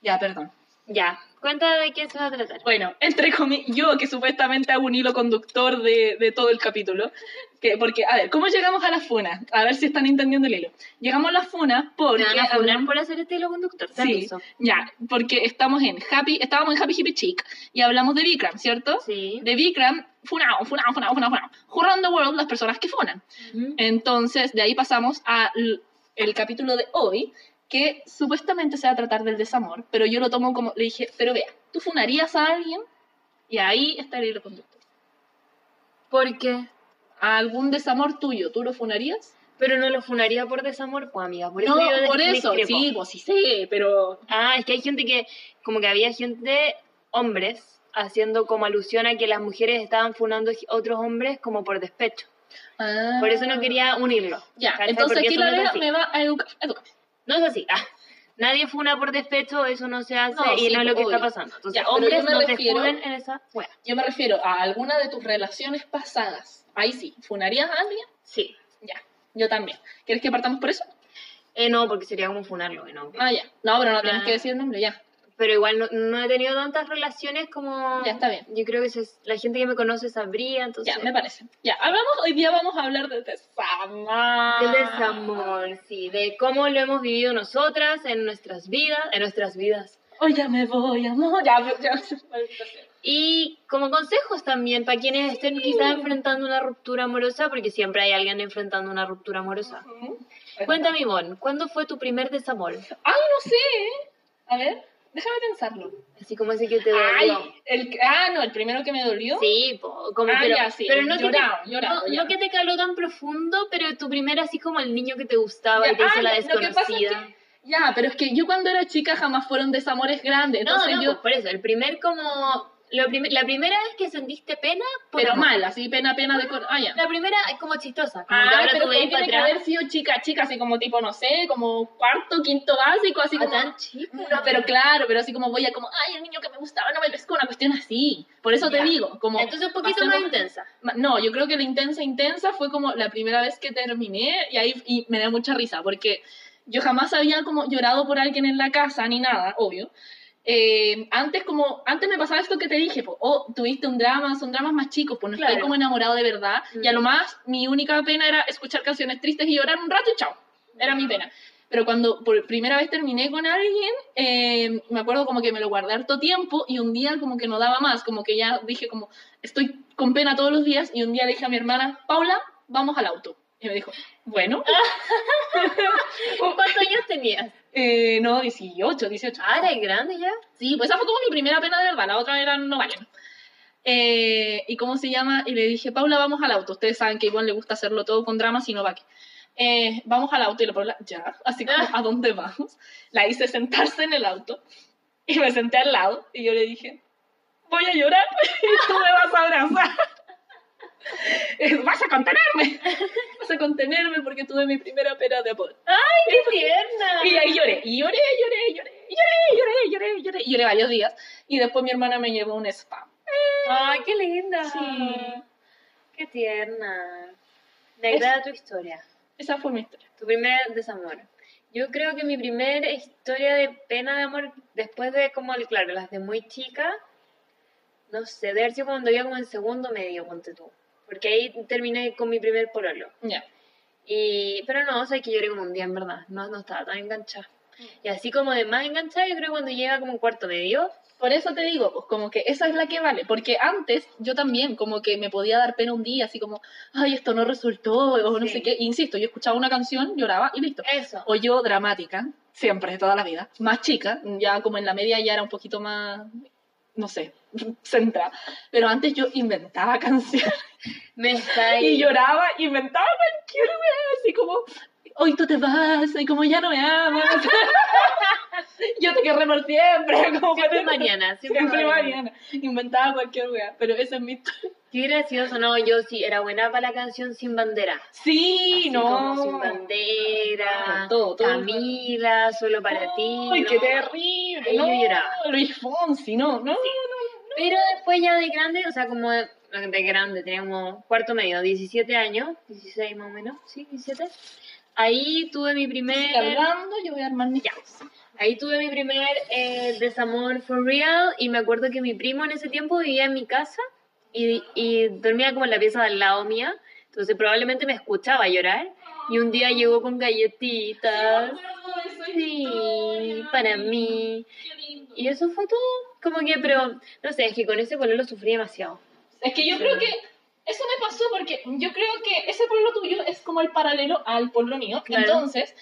Ya, perdón. Ya. Cuenta de qué se va a tratar. Bueno, entre comillas, yo que supuestamente hago un hilo conductor de, de todo el capítulo, que, porque, a ver, ¿cómo llegamos a la funa? A ver si están entendiendo el hilo. Llegamos a la funa porque... ¿Te van a funar hablamos- por hacer este hilo conductor? ¿Te Sí, aviso? ya, porque estamos en Happy, estábamos en Happy Hippie Chic y hablamos de Vikram, ¿cierto? Sí. De Vikram, funao, funao, funao, funao, funao. Who run the world, las personas que funan. Ujú. Entonces, de ahí pasamos al el capítulo de hoy, que supuestamente se va a tratar del desamor, pero yo lo tomo como, le dije, pero vea, ¿tú funarías a alguien? Y ahí está el hilo conductor. ¿Por qué? ¿A algún desamor tuyo, tú lo funarías? Pero no lo funaría por desamor, pues amiga. Por no, eso yo por eso, discrepo. sí, pues sí sé, pero... Ah, es que hay gente que, como que había gente, hombres, haciendo como alusión a que las mujeres estaban funando a otros hombres como por despecho. Ah. Por eso no quería unirlo. Ya, entonces aquí la no me va a educar. educar. No es así. Ah, nadie funa por despecho, eso no se hace No, y sí, no es lo que obvio. está pasando. Entonces, Ya, hombres no refiero- se en esa wea. Yo me refiero a alguna de tus relaciones pasadas. Ahí sí, ¿funarías a alguien? Sí. Ya, yo también. ¿Quieres que partamos por eso? Eh, no, porque sería como funarlo, ¿no? Ah, ya. No, pero no Ah. que decir el nombre, ya. Pero igual no, no he tenido tantas relaciones como... Ya, está bien. Yo creo que se- la gente que me conoce sabría, entonces... Ya, me parece. Ya, hablamos, hoy día vamos a hablar de desamor. Del desamor, sí, de cómo lo hemos vivido nosotras en nuestras vidas, en nuestras vidas. Hoy ya me voy, amor. Ya, ya. Y como consejos también para quienes estén quizás enfrentando una ruptura amorosa, porque siempre hay alguien enfrentando una ruptura amorosa. Cuéntame, Ivonne, ¿cuándo fue tu primer desamor? Ay, no sé. A ver, déjame pensarlo. Así como ese que te dolió. Ay, el, ah, no, el primero que me dolió. Sí, po, como Ah, pero, ya, sí, pero no, llorado, que te, llorado, no, no que te caló tan profundo, pero tu primer así como el niño que te gustaba y Ya, te hizo ah, la desconocida. Ya, pero es que yo cuando era chica jamás fueron desamores grandes. no, Entonces no, yo. pues por eso, el primer como... Lo prim- la primera vez que sentiste pena, por pero amor. mal, así pena, pena de. Ah, ya. La primera es como chistosa, como que Ah, ahora pero tú que tiene que haber sido chica, chica, así como tipo, no sé, como cuarto, quinto básico, así Ah, como. tan chica. No, pero claro, pero así como voy a como, ay, el niño que me gustaba no me pescó, una cuestión así. Por eso te digo, como... Entonces un poquito pasemos- más intensa. No, yo creo que la intensa, intensa fue como la primera vez que terminé y ahí y me da mucha risa porque yo jamás había como llorado por alguien en la casa ni nada, obvio. Eh, antes como, antes me pasaba esto que te dije, po, oh, tuviste un drama, son dramas más chicos, pues no estoy Claro. como enamorado de verdad y a Mm. lo más mi única pena era escuchar canciones tristes y llorar un rato y chao, era mi pena. Pero cuando por primera vez terminé con alguien, eh, me acuerdo como que me lo guardé harto tiempo y un día como que no daba más, como que ya dije como, estoy con pena todos los días y un día le dije a mi hermana, Paula, vamos al auto. Y me dijo, bueno, ¿Cuántos años tenías? Eh, no, 18, 18. Ah, eres grande ya. Sí, pues esa fue como mi primera pena de verdad, la otra era no valen. Eh, ¿Y cómo se llama? Y le dije, Paula, vamos al auto. Ustedes saben que igual le gusta hacerlo todo con drama, si no va que. Eh, vamos al auto y la Paula, ya, así como, ¿a dónde vamos? La hice sentarse en el auto y me senté al lado y yo le dije, voy a llorar y tú me vas a abrazar. Eh, Vas a contenerme, vas a contenerme porque tuve mi primera pena de amor. ¡Qué tierna! Y ahí lloré, y lloré, lloré, lloré, lloré, lloré, lloré, lloré, y lloré varios días. Y después mi hermana me llevó un spa. ¡Ay, qué linda! Sí. ¡Qué tierna! Me agrada tu historia. Esa fue mi historia. Tu primer desamor. Yo creo que mi primera historia de pena de amor, después de como, claro, las de muy chica, no sé, de haber sido cuando iba como en segundo medio, ponte tú. Porque ahí terminé con mi primer pololo. Ya. Y, pero no, o sea, que lloré como un día, en verdad. No, no estaba tan enganchada. Y así como de más enganchada, yo creo que cuando llega como un cuarto medio. Por eso te digo, pues como que esa es la que vale. Porque antes yo también como que me podía dar pena un día, así como, ay, esto no resultó, o no Sí. sé qué. Insisto, yo escuchaba una canción, lloraba y listo. Eso. O yo dramática, siempre, toda la vida. Más chica, ya como en la media ya era un poquito más, no sé, centrada. Pero antes yo inventaba canciones. Me está. Y lloraba, inventaba cualquier wea, así como, hoy tú te vas, y como ya no me amas. Yo te querré por siempre. Como Siempre para- Mariana, siempre Siempre, Mariana. Mariana. Inventaba cualquier wea, pero esa es mi historia. Qué gracioso, no, yo sí, era buena para la canción Sin Bandera. Sí, Así no. como Sin Bandera, Todo, todo. Camila, Solo para ti. Ay, no. qué terrible. Ahí yo no. lloraba. Luis Fonsi, no, no. Pero después ya de grande, o sea, como de, de grande, tenía como cuarto medio, 17 años, 16 más o menos, sí, 17. Ahí tuve mi primer... Sigue hablando, yo voy a armar mi casa. Ahí tuve mi primer eh, desamor for real y me acuerdo que mi primo en ese tiempo vivía en mi casa y, y dormía como en la pieza de al lado mía, entonces probablemente me escuchaba llorar y un día llegó con galletitas, sí, para mí y eso fue todo, como que, pero no sé, es que con ese color lo sufrí demasiado. Es que yo creo que eso me pasó porque yo creo que ese pueblo tuyo es como el paralelo al pueblo mío. Claro. Entonces,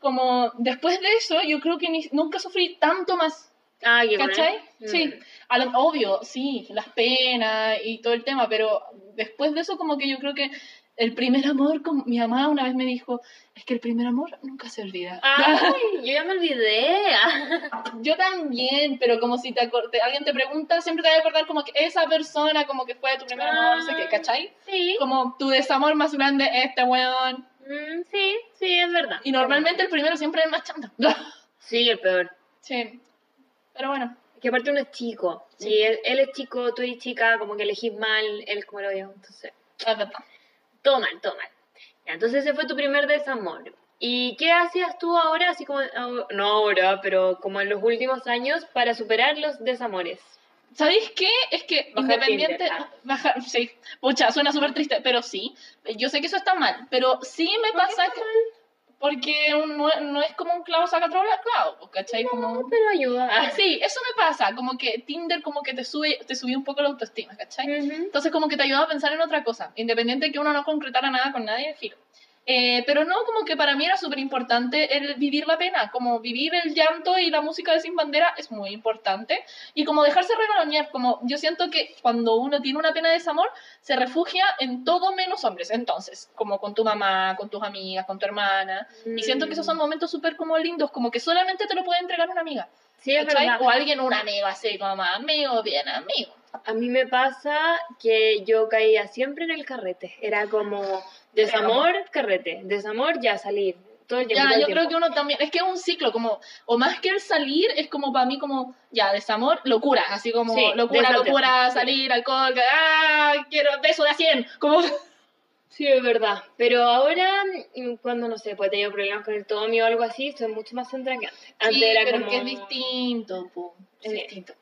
como después de eso, yo creo que ni- nunca sufrí tanto más. Ah, qué. ¿Cachai? Mm. Sí. A lo- obvio, sí, las penas y todo el tema, pero después de eso, como que yo creo que el primer amor, como mi mamá una vez me dijo, es que el primer amor nunca se olvida. Ay, yo ya me olvidé. Yo también, pero como si te te- alguien te pregunta, siempre te vas a acordar como que esa persona como que fue tu primer amor, no sé qué, ¿cachai? Sí. Como tu desamor más grande, este weón. Mm, sí, sí, es verdad. Y normalmente el primero siempre es el más chanta. Sí, el peor. sí. Pero bueno. Que aparte uno es chico. Sí. Si él, él es chico, tú eres chica, como que elegís mal, él es como lo yo. Entonces, Es verdad. todo mal, todo mal. Ya, entonces ese fue tu primer desamor. ¿Y qué hacías tú ahora, así como, no ahora, pero como en los últimos años, para superar los desamores? ¿Sabéis qué? Es que Bajar independiente. Tinder, ah. Bajar, sí. Pucha, suena súper triste, pero sí. Yo sé que eso está mal, pero sí me pasa que. Porque un- no, no es como un clavo saca otro clavo, ¿cachai? Como. Pero ayuda. Ah, Sí, eso me pasa. Como que Tinder, como que te sube, te subió un poco la autoestima, ¿cachai? Entonces, como que te ayuda a pensar en otra cosa, independiente de que uno no concretara nada con nadie, filo. Eh, pero no, como que para mí era súper importante el vivir la pena, como vivir el llanto y la música de Sin Bandera es muy importante. Y como dejarse regalonear, como yo siento que cuando uno tiene una pena de desamor, se refugia en todo menos hombres. Entonces, como con tu mamá, con tus amigas, con tu hermana. Y siento que esos son momentos súper como lindos, como que solamente te lo puede entregar una amiga. Sí, es verdad. O alguien, un amigo así, como amigo, bien amigo. A mí me pasa que yo caía siempre en el carrete. Era como desamor, carrete. Desamor, ya salir. Todo el Ya, yo creo que uno también, es que es un ciclo, como, o más que el salir, es como para mí como, ya, desamor, locura, así como, Sí, locura, locura, salir, alcohol, ah, quiero beso de a 100, como, Sí, es verdad. Pero ahora, mm, cuando no sé, pues he tenido problemas con el Tommy o algo así, estoy mucho más centrada que antes. Antes sí, era pero como... que es distinto, po, es Sí. distinto.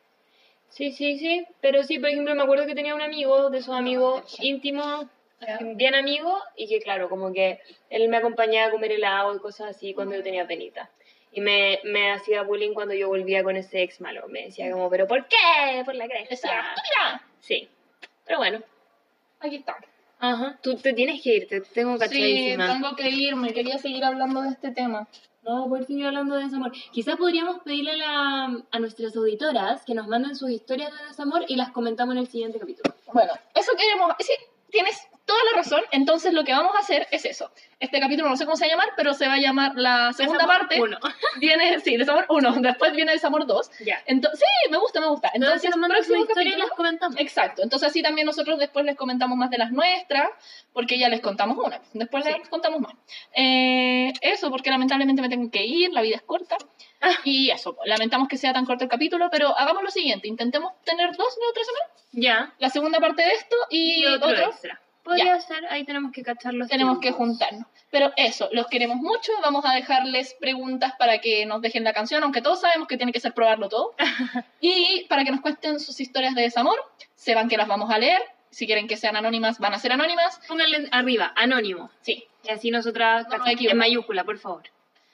Sí, sí, sí. Pero sí, por ejemplo, me acuerdo que tenía un amigo, de esos amigos íntimos. Bien amigos, y que claro, como que él me acompañaba a comer helado y cosas así cuando yo tenía penita. Y me, me hacía bullying cuando yo volvía con ese ex malo. Me decía como, ¿pero por qué? Por la cresta. mira, Sí. Pero bueno. aquí está. Ajá. Tú te tienes que ir, te tengo Sí, cachadísima. tengo que irme, quería seguir hablando de este tema. No poder seguir hablando de desamor. Quizás podríamos pedirle a, la- a nuestras auditoras que nos manden sus historias de desamor y las comentamos en el siguiente capítulo. Bueno, eso queremos. Sí, tienes toda la razón. Entonces, lo que vamos a hacer es eso. Este capítulo no sé cómo se va a llamar, pero se va a llamar la segunda Desamor parte. uno. Viene, sí, Desamor 1. Después viene Desamor 2. Ya. Entonces, sí, me gusta, me gusta. Entonces, nos próximo historias y capítulo- las comentamos. Exacto. Entonces, así también nosotros después les comentamos más de las nuestras, porque ya les contamos una. Después Sí. les contamos más. Eh, eso, porque lamentablemente me tengo que ir, la vida es corta. Ah. Y eso, lamentamos que sea tan corto el capítulo, pero hagamos lo siguiente: intentemos tener dos o tres semanas. Ya. La segunda parte de esto y, Y otro, otro extra. Podría ser, ahí tenemos que cachar los tenemos que juntarnos. Pero eso, los queremos mucho. Vamos a dejarles preguntas para que nos dejen la canción, aunque todos sabemos que tiene que ser probarlo todo. y para que nos cuenten sus historias de desamor. Sepan que las vamos a leer. Si quieren que sean anónimas, van a ser anónimas. Pónganle arriba, anónimo. Sí. Y así nosotras, No en mayúscula, por favor.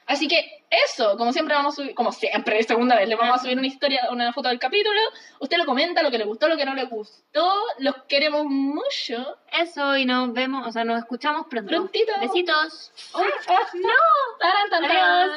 Así que eso, como siempre vamos a subir, como siempre, segunda vez, le vamos a subir una historia, una foto del capítulo. Usted lo comenta, lo que le gustó, lo que no le gustó. Los queremos mucho. Eso, y nos vemos, o sea, nos escuchamos pronto. Prontito. Besitos. ¡No! ¡Taran, tan, tan! Adiós.